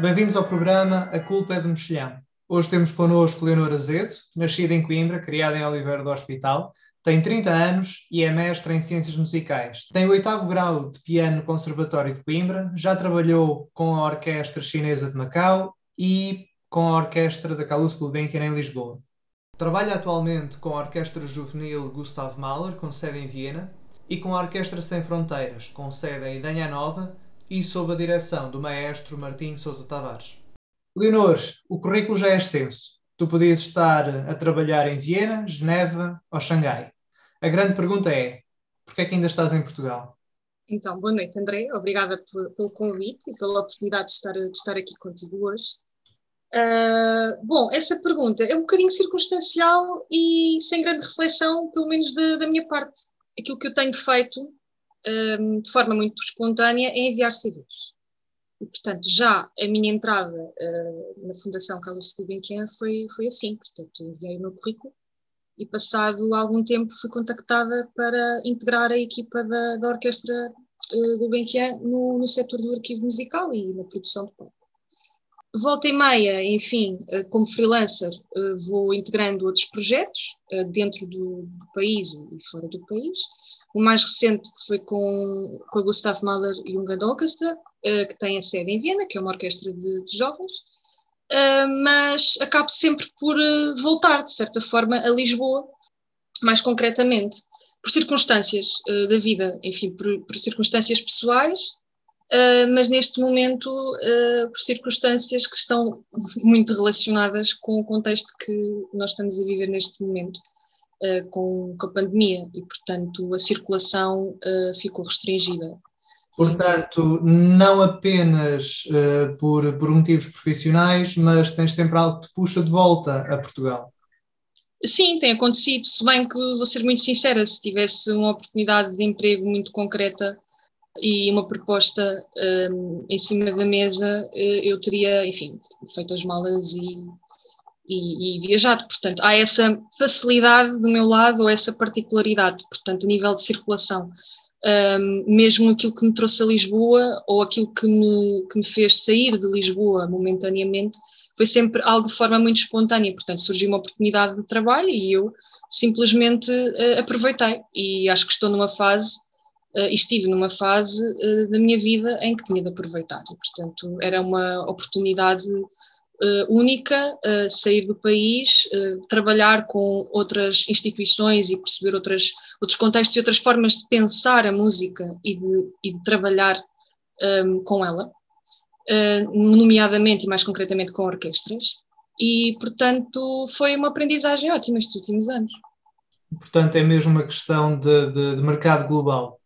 Bem-vindos ao programa A Culpa é do Mexilhão. Hoje temos connosco Leonor Azedo, nascida em Coimbra, criada em Oliveira do Hospital, tem 30 anos e é mestre em Ciências Musicais. Tem o oitavo grau de piano no Conservatório de Coimbra, já trabalhou com a Orquestra Chinesa de Macau e com a Orquestra da Calouste Gulbenkian em Lisboa. Trabalha atualmente com a Orquestra Juvenil Gustav Mahler, com sede em Viena, e com a Orquestra Sem Fronteiras, com sede em Danha Nova, e sob a direção do maestro Martim Sousa Tavares. Leonor, o currículo já é extenso. Tu podias estar a trabalhar em Viena, Geneva ou Xangai. A grande pergunta é: porquê é que ainda estás em Portugal? Então, boa noite, André. Obrigada por, pelo convite e pela oportunidade de estar, de estar aqui contigo hoje. Uh, bom, essa pergunta é um bocadinho circunstancial e sem grande reflexão, pelo menos da minha parte. Aquilo que eu tenho feito um, de forma muito espontânea é enviar CVs. E, portanto, já a minha entrada uh, na Fundação Carlos Gulbenkian foi, foi assim. Portanto, enviei o meu currículo e, passado algum tempo, fui contactada para integrar a equipa da, da Orquestra uh, Gulbenkian no, no setor do arquivo musical e na produção de palco. Volta e meia, enfim, uh, como freelancer, uh, vou integrando outros projetos dentro do, país e fora do país. O mais recente foi com, com a Gustav Mahler Jugend Orchestra, que tem a sede em Viena, que é uma orquestra de, de jovens, mas acabo sempre por voltar, de certa forma, a Lisboa, mais concretamente, por circunstâncias da vida, enfim, por, por circunstâncias pessoais, mas neste momento por circunstâncias que estão muito relacionadas com o contexto que nós estamos a viver neste momento uh, com, com, a pandemia e, portanto, a circulação uh, ficou restringida. Portanto, não apenas uh, por, por motivos profissionais, mas tens sempre algo que te puxa de volta a Portugal. Sim, tem acontecido, se bem que vou ser muito sincera, se tivesse uma oportunidade de emprego muito concreta e uma proposta um, em cima da mesa, eu teria, enfim, feito as malas e, e, e, viajado. Portanto, há essa facilidade do meu lado, ou essa particularidade, portanto, a nível de circulação. Um, mesmo aquilo que me trouxe a Lisboa, ou aquilo que me, que me fez sair de Lisboa momentaneamente, foi sempre algo de forma muito espontânea. Portanto, surgiu uma oportunidade de trabalho e eu simplesmente uh, aproveitei. E acho que estou numa fase, uh, estive numa fase uh, da minha vida em que tinha de aproveitar. E, portanto, era uma oportunidade uh, única, uh, sair do país, uh, trabalhar com outras instituições e perceber outras, outros contextos e outras formas de pensar a música e de, e de trabalhar um, ehm, com ela, nomeadamente e mais concretamente com orquestras. E, portanto, foi uma aprendizagem ótima estes últimos anos. Portanto, é mesmo uma questão de, de, de mercado global.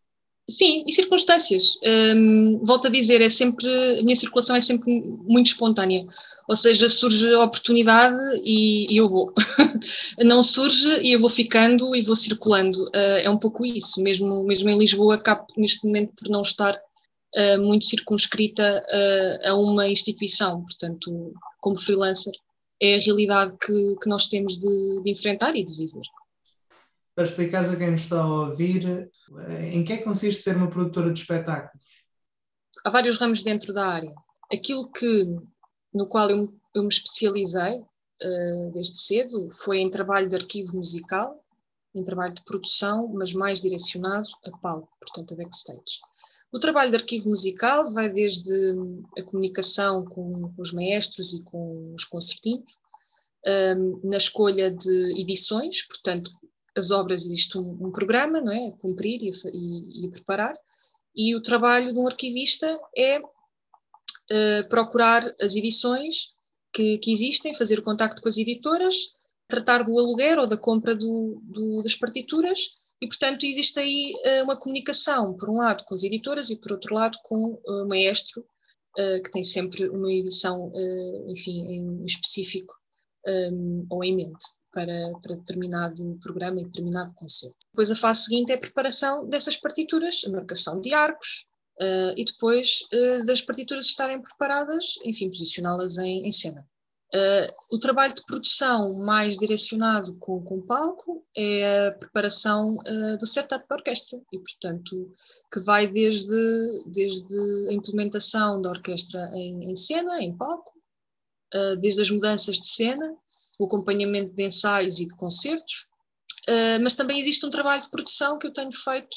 Sim, e circunstâncias. Um, volto a dizer, é sempre, a minha circulação é sempre muito espontânea. Ou seja, surge a oportunidade e, e eu vou. Não surge e eu vou ficando e vou circulando. Uh, é um pouco isso. Mesmo, mesmo em Lisboa, acabo neste momento por não estar uh, muito circunscrita uh, a uma instituição. Portanto, como freelancer, é a realidade que, que nós temos de, de enfrentar e de viver para explicares a quem nos está a ouvir em que é que consiste ser uma produtora de espetáculos? Há vários ramos dentro da área. Aquilo que, no qual eu, eu me especializei uh, desde cedo foi em trabalho de arquivo musical, em trabalho de produção, mas mais direcionado a palco, portanto a backstage. O trabalho de arquivo musical vai desde a comunicação com, os maestros e com os concertinhos, um, ehm, na escolha de edições, portanto, as obras existe um, um programa, não é? A cumprir e a, e, e a, preparar, e o trabalho de um arquivista é uh, procurar as edições que, que, existem, fazer o contacto com as editoras, tratar do aluguer ou da compra do, do, das partituras, e portanto existe aí uh, uma comunicação, por um lado com as editoras e por outro lado com uh, o maestro, que tem sempre uma edição, enfim, em específico um, ou em mente para, para determinado programa e determinado concerto. Depois a fase seguinte é a preparação dessas partituras, a marcação de arcos, uh, e depois uh, das partituras estarem preparadas, enfim, posicioná-las em, em, cena. Uh, o trabalho de produção mais direcionado com, com o palco é a preparação do setup da orquestra e, portanto, que vai desde, desde a implementação da orquestra em, em cena, em palco, desde as mudanças de cena, o acompanhamento de ensaios e de concertos, mas também existe um trabalho de produção que eu tenho feito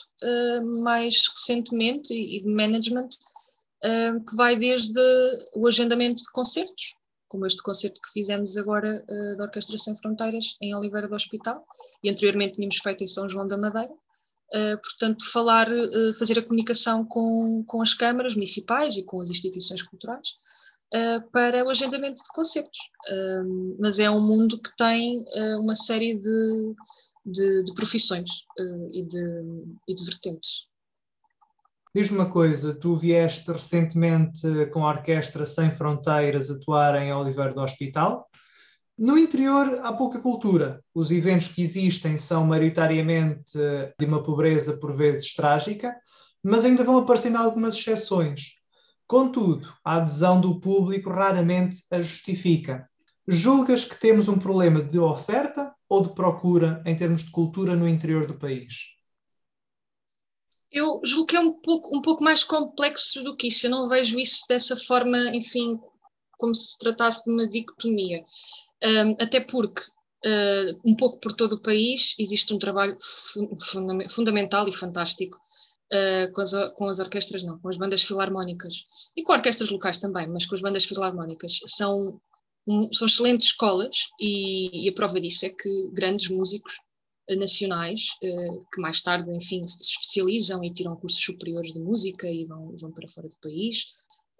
mais recentemente e, e de management, que vai desde o agendamento de concertos, como este concerto que fizemos agora uh, da Orquestra Sem Fronteiras em Oliveira do Hospital e anteriormente tínhamos feito em São João da Madeira. Uh, portanto, falar, uh, fazer a comunicação com, com as câmaras municipais e com as instituições culturais para o agendamento de concertos. mas é um mundo que tem uma série de, de, de profissões e de, e de vertentes. Diz-me uma coisa, tu vieste recentemente com a Orquestra Sem Fronteiras atuar em Oliveira do Hospital. No interior há pouca cultura. Os eventos que existem são maioritariamente de uma pobreza por vezes trágica, mas ainda vão aparecendo algumas exceções. Contudo, a adesão do público raramente a justifica. Julgas que temos um problema de oferta ou de procura em termos de cultura no interior do país? Eu julgo que é um pouco, um pouco mais complexo do que isso. Eu não vejo isso dessa forma, enfim, como se tratasse de uma dicotomia. Um, até porque, uh, um pouco por todo o país, existe um trabalho funda fundamental e fantástico uh, com, as, com as orquestras, não, com as bandas filarmónicas. E com orquestras locais também, mas com as bandas filarmónicas. São, um, são excelentes escolas e, e a prova disso é que grandes músicos nacionais, eh, que mais tarde, enfim, se especializam e tiram cursos superiores de música e vão, vão para fora do país,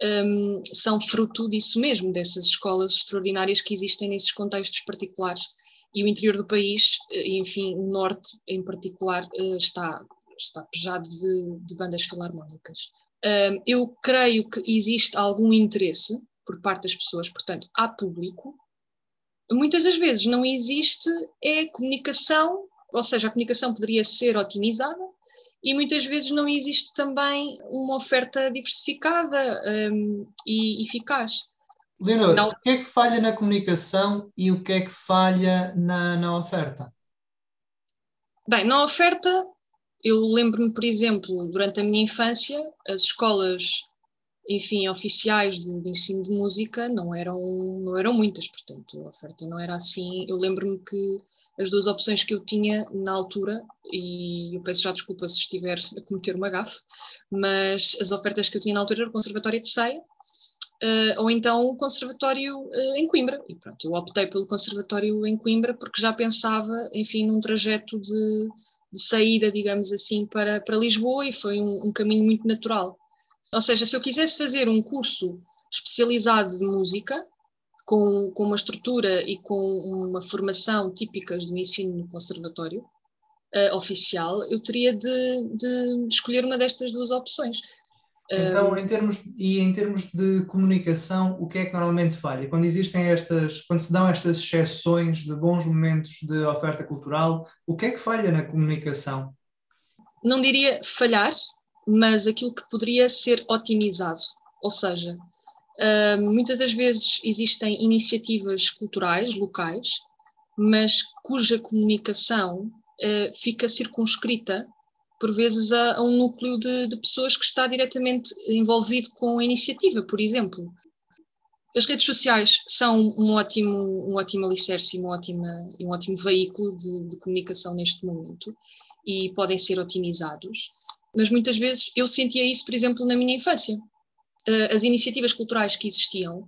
um, são fruto disso mesmo, dessas escolas extraordinárias que existem nesses contextos particulares. E o interior do país, eh, enfim, o norte em particular, eh, está, está pejado de, de bandas filarmónicas. Um, eu creio que existe algum interesse por parte das pessoas, portanto, há público. Muitas das vezes não existe é comunicação ou seja, a comunicação poderia ser otimizada e muitas vezes não existe também uma oferta diversificada um, e eficaz. Leonor, não... o que é que falha na comunicação e o que é que falha na, na oferta? Bem, na oferta, eu lembro-me, por exemplo, durante a minha infância, as escolas, enfim, oficiais de, de, ensino de música não eram, não eram muitas, portanto, a oferta não era assim. Eu lembro-me que as duas opções que eu tinha na altura, e eu peço já desculpa se estiver a cometer uma gafe, mas as ofertas que eu tinha na altura era o Conservatório de Ceia, uh, ou então o Conservatório uh, em Coimbra. E pronto, eu optei pelo Conservatório em Coimbra porque já pensava, enfim, num trajeto de, de saída, digamos assim, para, para Lisboa e foi um, um caminho muito natural. Ou seja, se eu quisesse fazer um curso especializado de música, com, com uma estrutura e com uma formação típicas do ensino no conservatório uh, oficial, eu teria de, de, escolher uma destas duas opções. Então, em termos, e em termos de comunicação, o que é que normalmente falha? Quando existem estas, quando se dão estas exceções de bons momentos de oferta cultural, o que é que falha na comunicação? Não diria falhar, mas aquilo que poderia ser otimizado. Ou seja, muitas das vezes existem iniciativas culturais locais, mas cuja comunicação uh, fica circunscrita, por vezes, a, a um núcleo de, de, pessoas que está diretamente envolvido com a iniciativa, por exemplo. As redes sociais são um ótimo, um ótimo alicerce e um ótimo, um ótimo veículo de, de comunicação neste momento e podem ser otimizados, mas muitas vezes eu sentia isso, por exemplo, na minha infância uh, as iniciativas culturais que existiam,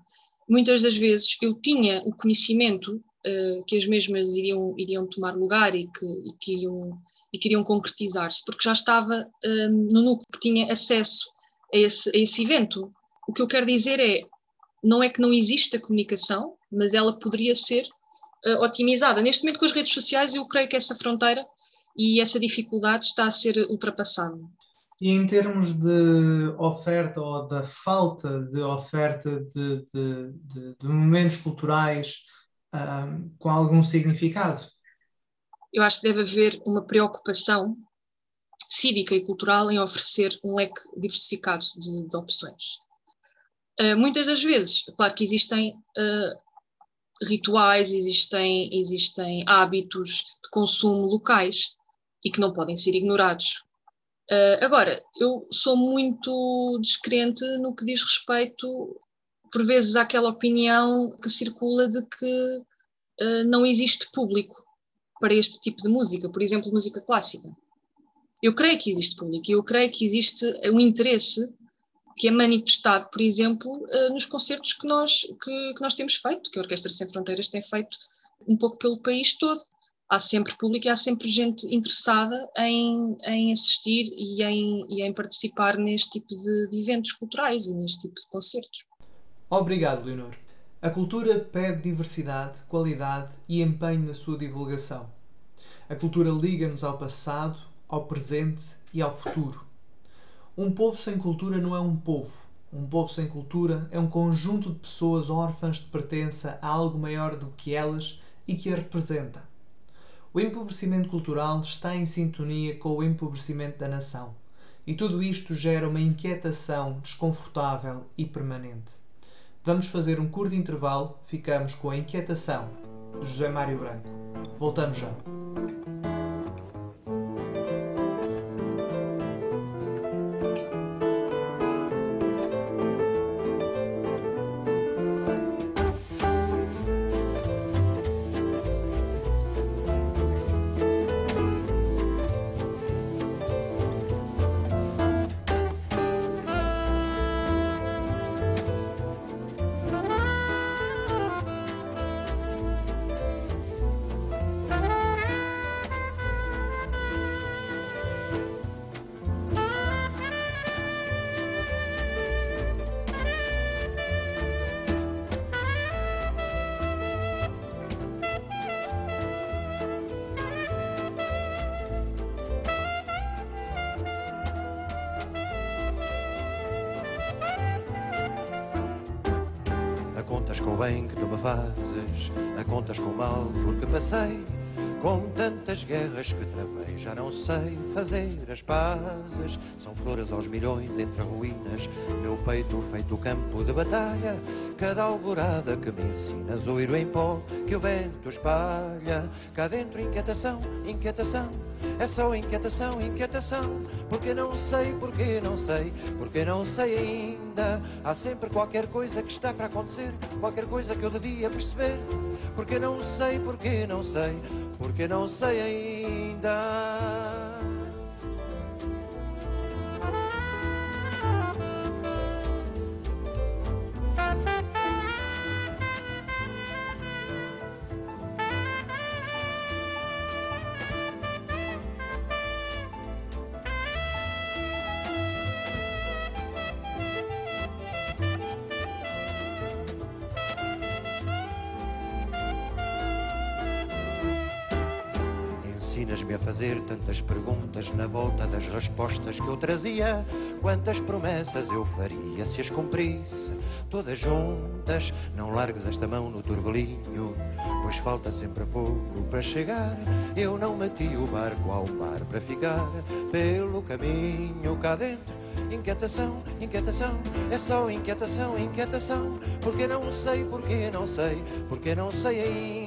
muitas das vezes eu tinha o conhecimento uh, que as mesmas iriam, iriam tomar lugar e que, e que iriam, e que iriam concretizar-se, porque já estava uh, no núcleo que tinha acesso a esse, a esse evento. O que eu quero dizer é, não é que não existe a comunicação, mas ela poderia ser uh, otimizada. Neste momento, com as redes sociais, eu creio que essa fronteira e essa dificuldade está a ser ultrapassada. E em termos de oferta ou da falta de oferta de, de, de, de momentos culturais um, com algum significado? Eu acho que deve haver uma preocupação cívica e cultural em oferecer um leque diversificado de, de opções. Uh, muitas das vezes, claro que existem uh, rituais, existem, existem hábitos de consumo locais e que não podem ser ignorados. Uh, agora, eu sou muito descrente no que diz respeito, por vezes, àquela opinião que circula de que não existe público para este tipo de música, por exemplo, música clássica. Eu creio que existe público, eu creio que existe um interesse que é manifestado, por exemplo, uh, nos concertos que nós, que, que nós temos feito, que a Orquestra Sem Fronteiras tem feito um pouco pelo país todo há sempre público e há sempre gente interessada em, em assistir e em, e em participar neste tipo de, de eventos culturais e neste tipo de concertos. Obrigado, Leonor. A cultura pede diversidade, qualidade e empenho na sua divulgação. A cultura liga-nos ao passado, ao presente e ao futuro. Um povo sem cultura não é um povo. Um povo sem cultura é um conjunto de pessoas órfãs de pertença a algo maior do que elas e que a representa. O empobrecimento cultural está em sintonia com o empobrecimento da nação. E tudo isto gera uma inquietação desconfortável e permanente. Vamos fazer um curto intervalo, ficamos com a inquietação de José Mário Branco. Voltamos já. O bem que tu me fazes, a contas com o mal porque passei. Com tantas guerras que travei, já não sei fazer as pazes. São flores aos milhões entre ruínas, meu peito feito campo de batalha. Cada alvorada que me ensina, zoiro em pó que o vento espalha. Cá dentro, inquietação, inquietação é só inquietação, inquietação. Porque não sei, porque não sei, porque não sei ainda. Há sempre qualquer coisa que está para acontecer, qualquer coisa que eu devia perceber. Porque não sei, porque não sei, porque não sei ainda. Fazer tantas perguntas na volta das respostas que eu trazia. Quantas promessas eu faria se as cumprisse todas juntas? Não largues esta mão no turvelinho, pois falta sempre pouco para chegar. Eu não meti o barco ao mar para ficar pelo caminho cá dentro Inquietação, inquietação, é só inquietação, inquietação. Porque não sei, porque não sei, porque não sei ainda.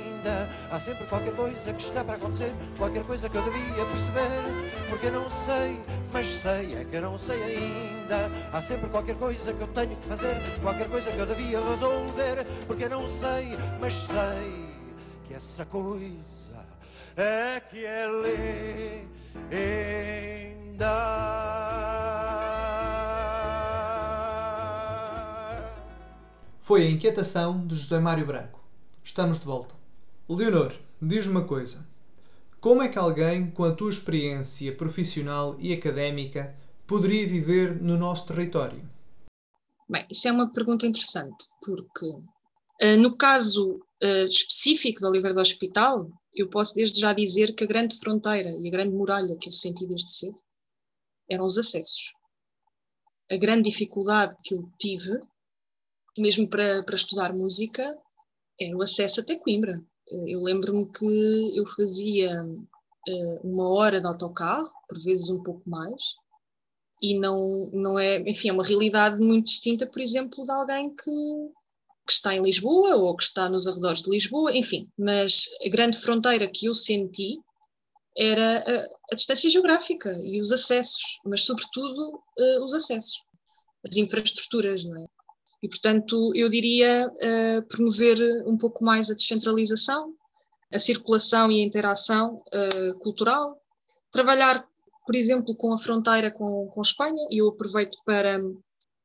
ainda. Há sempre qualquer coisa que está para acontecer, qualquer coisa que eu devia perceber. Porque não sei, mas sei, é que não sei ainda. Há sempre qualquer coisa que eu tenho que fazer, qualquer coisa que eu devia resolver. Porque não sei, mas sei que essa coisa é que ele ainda. Foi a inquietação de José Mário Branco. Estamos de volta. Leonor, diz uma coisa. Como é que alguém com a tua experiência profissional e académica poderia viver no nosso território? Bem, isso é uma pergunta interessante, porque uh, no caso uh, específico da Oliveira do Hospital, eu posso desde já dizer que a grande fronteira e a grande muralha que eu senti desde cedo eram os acessos. A grande dificuldade que eu tive mesmo para, para estudar música, era o acesso até Coimbra. Eu lembro-me que eu fazia uh, uma hora de autocarro, por vezes um pouco mais, e não, não é, enfim, é uma realidade muito distinta, por exemplo, de alguém que, que está em Lisboa ou que está nos arredores de Lisboa, enfim, mas a grande fronteira que eu senti era a, a distância geográfica e os acessos, mas sobretudo uh, os acessos, as infraestruturas, não é? E, portanto, eu diria uh, promover um pouco mais a descentralização, a circulação e a interação uh, cultural, trabalhar, por exemplo, com a fronteira com, com Espanha, e eu aproveito para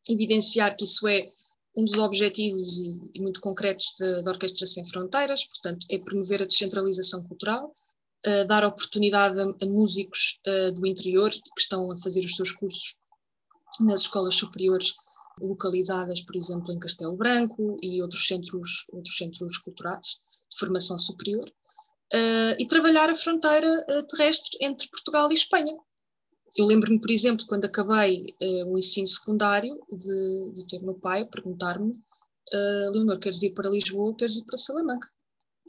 evidenciar que isso é um dos objetivos e, e muito concretos da Orquestra Sem Fronteiras, portanto, é promover a descentralização cultural, uh, dar oportunidade a, a músicos do interior que estão a fazer os seus cursos nas escolas superiores localizadas, por exemplo, em Castelo Branco e outros centros, outros centros culturais de formação superior, uh, e trabalhar a fronteira terrestre entre Portugal e Espanha. Eu lembro-me, por exemplo, quando acabei uh, o ensino secundário, de, de ter meu pai perguntar-me: uh, Leonor, queres ir para Lisboa ou queres ir para Salamanca?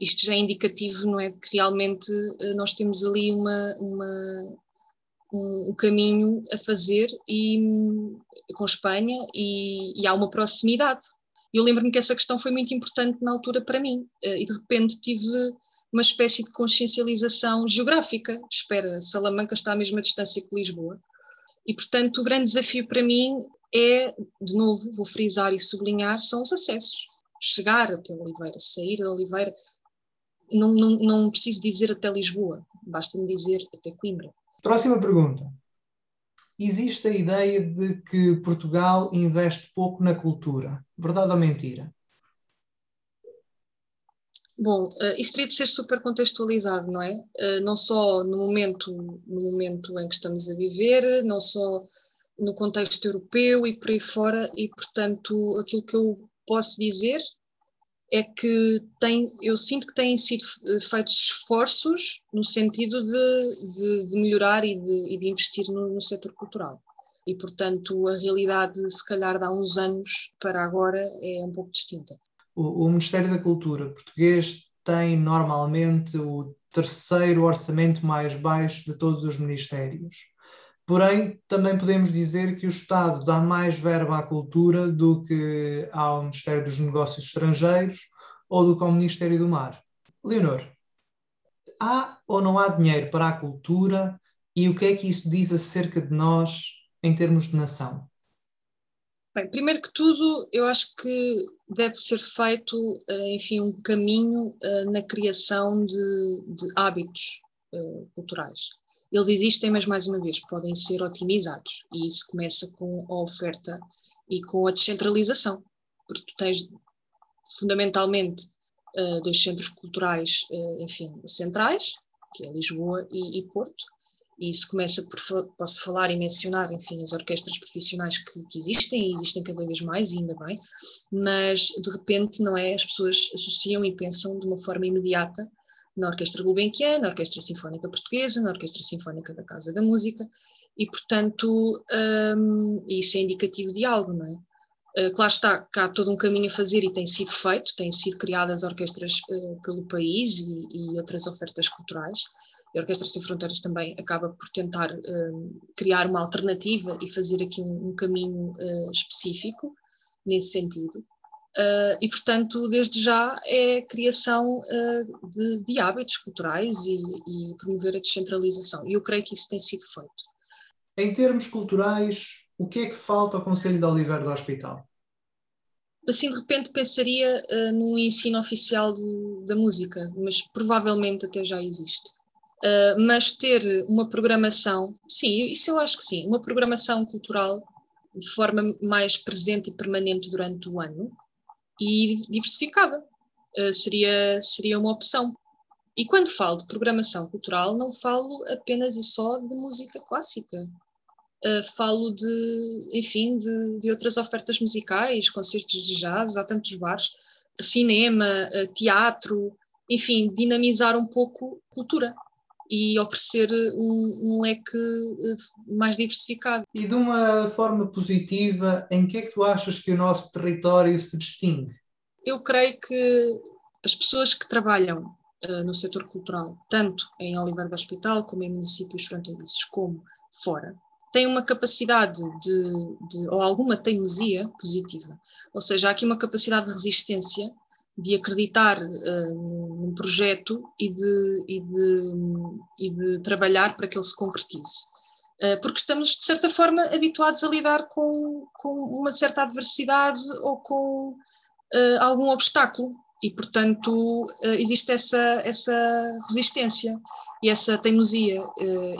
Isto já é indicativo, não é? Que realmente uh, nós temos ali uma, uma um, caminho a fazer e, com Espanha e, e há uma proximidade. Eu lembro-me que essa questão foi muito importante na altura para mim e de repente tive uma espécie de consciencialização geográfica. Espera, Salamanca está à mesma distância que Lisboa. E, portanto, o grande desafio para mim é, de novo, vou frisar e sublinhar, são os acessos. Chegar até Oliveira, sair de Oliveira, não, não, não preciso dizer até Lisboa, basta-me dizer até Coimbra. Próxima pergunta. Existe a ideia de que Portugal investe pouco na cultura. Verdade ou mentira? Bom, uh, isso teria de ser super contextualizado, não é? Uh, não só no momento, no momento em que estamos a viver, não só no contexto europeu e por aí fora, e portanto aquilo que eu posso dizer é que tem, eu sinto que têm sido eh, feitos esforços no sentido de, de, de melhorar e de, e de investir no, no setor cultural. E, portanto, a realidade, se calhar, de há uns anos para agora é um pouco distinta o, o Ministério da Cultura português tem normalmente o terceiro orçamento mais baixo de todos os ministérios. Porém, também podemos dizer que o Estado dá mais verba à cultura do que ao Ministério dos Negócios Estrangeiros ou do que ao Ministério do Mar. Leonor, há ou não há dinheiro para a cultura e o que é que isso diz acerca de nós em termos de nação? Bem, primeiro que tudo, eu acho que deve ser feito, eh, enfim, um caminho eh, na criação de, de hábitos eh, culturais. Eles existem, mas mais uma vez podem ser otimizados. E isso começa com a oferta e com a descentralização, porque tu tens fundamentalmente dois centros culturais, enfim, centrais, que é Lisboa e, e Porto, e isso começa por, posso falar e mencionar, enfim, as orquestras profissionais que, que, existem, e existem cada vez mais, ainda bem, mas de repente, não é? As pessoas associam e pensam de uma forma imediata na Orquestra Gulbenkian, na Orquestra Sinfónica Portuguesa, na Orquestra Sinfónica da Casa da Música, e portanto, um, isso é indicativo de algo, não é? Uh, claro está, cá há todo um caminho a fazer e tem sido feito, têm sido criadas orquestras uh, pelo país e, e outras ofertas culturais, a Orquestra Sem Fronteiras também acaba por tentar um, criar uma alternativa e fazer aqui um, um caminho uh, específico nesse sentido. Uh, e, portanto, desde já é a criação uh, de, de, hábitos culturais e, e, promover a descentralização. E eu creio que isso tem sido feito. Em termos culturais, o que é que falta ao Conselho de Oliveira do Hospital? Assim, de repente, pensaria uh, no ensino oficial do, da música, mas provavelmente até já existe. Mas ter uma programação, sim, isso eu acho que sim, uma programação cultural de forma mais presente e permanente durante o ano e diversificada uh, seria, seria uma opção. E quando falo de programação cultural, não falo apenas e só de música clássica. Uh, falo de, enfim, de, de, outras ofertas musicais, concertos de jazz, há tantos bares, cinema, teatro, enfim, dinamizar um pouco cultura e oferecer um, um leque eh, mais diversificado. E de uma forma positiva, em que é que tu achas que o nosso território se distingue? Eu creio que as pessoas que trabalham uh, no setor cultural, tanto em Oliveira do Hospital, como em municípios fronteiriços, como fora, têm uma capacidade de, de, ou alguma teimosia positiva. Ou seja, há aqui uma capacidade de resistência de acreditar uh, num projeto e de, e, de, e de trabalhar para que ele se concretize. Uh, porque estamos, de certa forma, habituados a lidar com, com uma certa adversidade ou com uh, algum obstáculo e, portanto, existe essa, essa resistência e essa teimosia.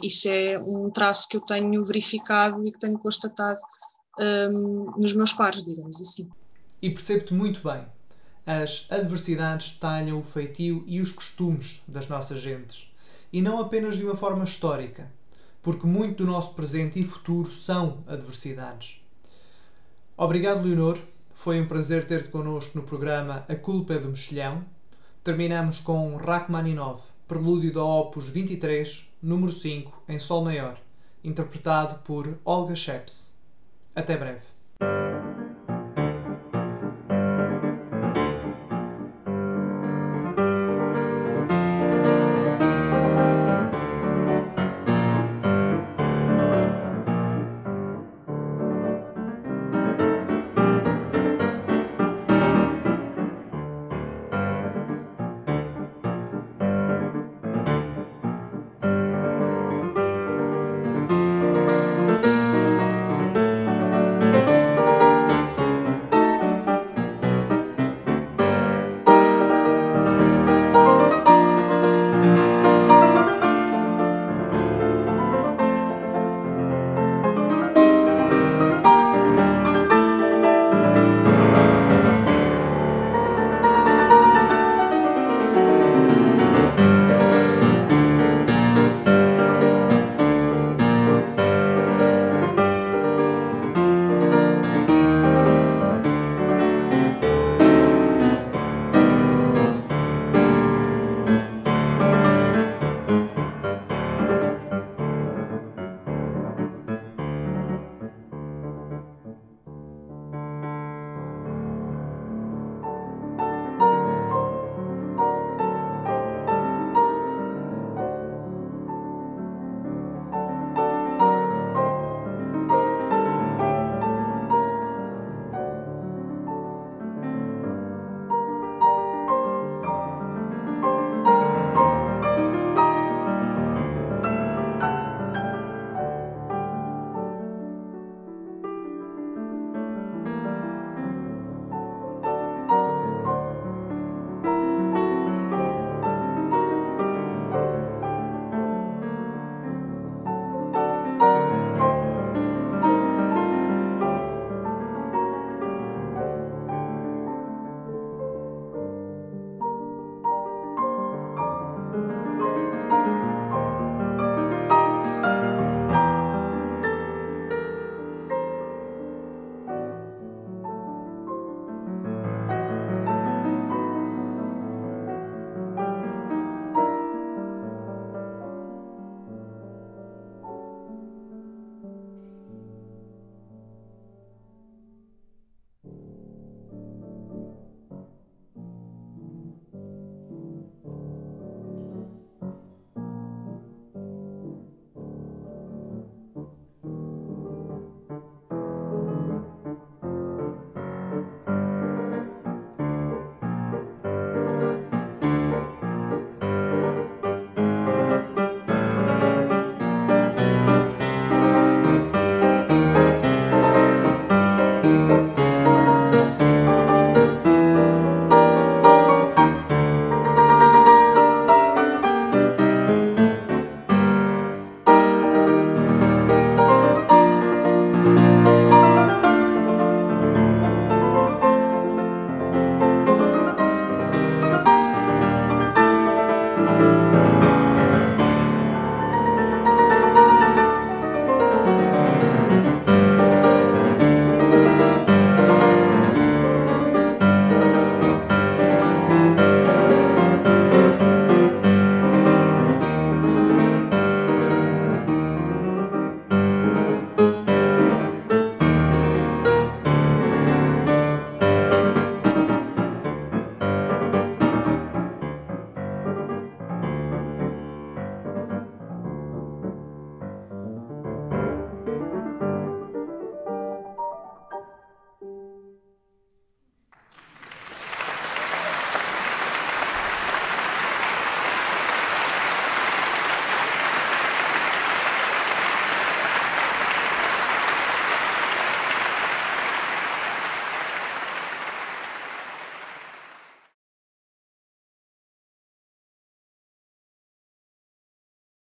isso é um traço que eu tenho verificado e que tenho constatado um, nos meus pares, digamos assim. E percebo-te muito bem as adversidades talham o feitio e os costumes das nossas gentes, e não apenas de uma forma histórica, porque muito do nosso presente e futuro são adversidades. Obrigado, Leonor. Foi um prazer ter-te connosco no programa A Culpa é do Mexilhão. Terminamos com Rachmaninov, prelúdio da Opus 23, número 5, em Sol Maior, interpretado por Olga Sheps. Até breve.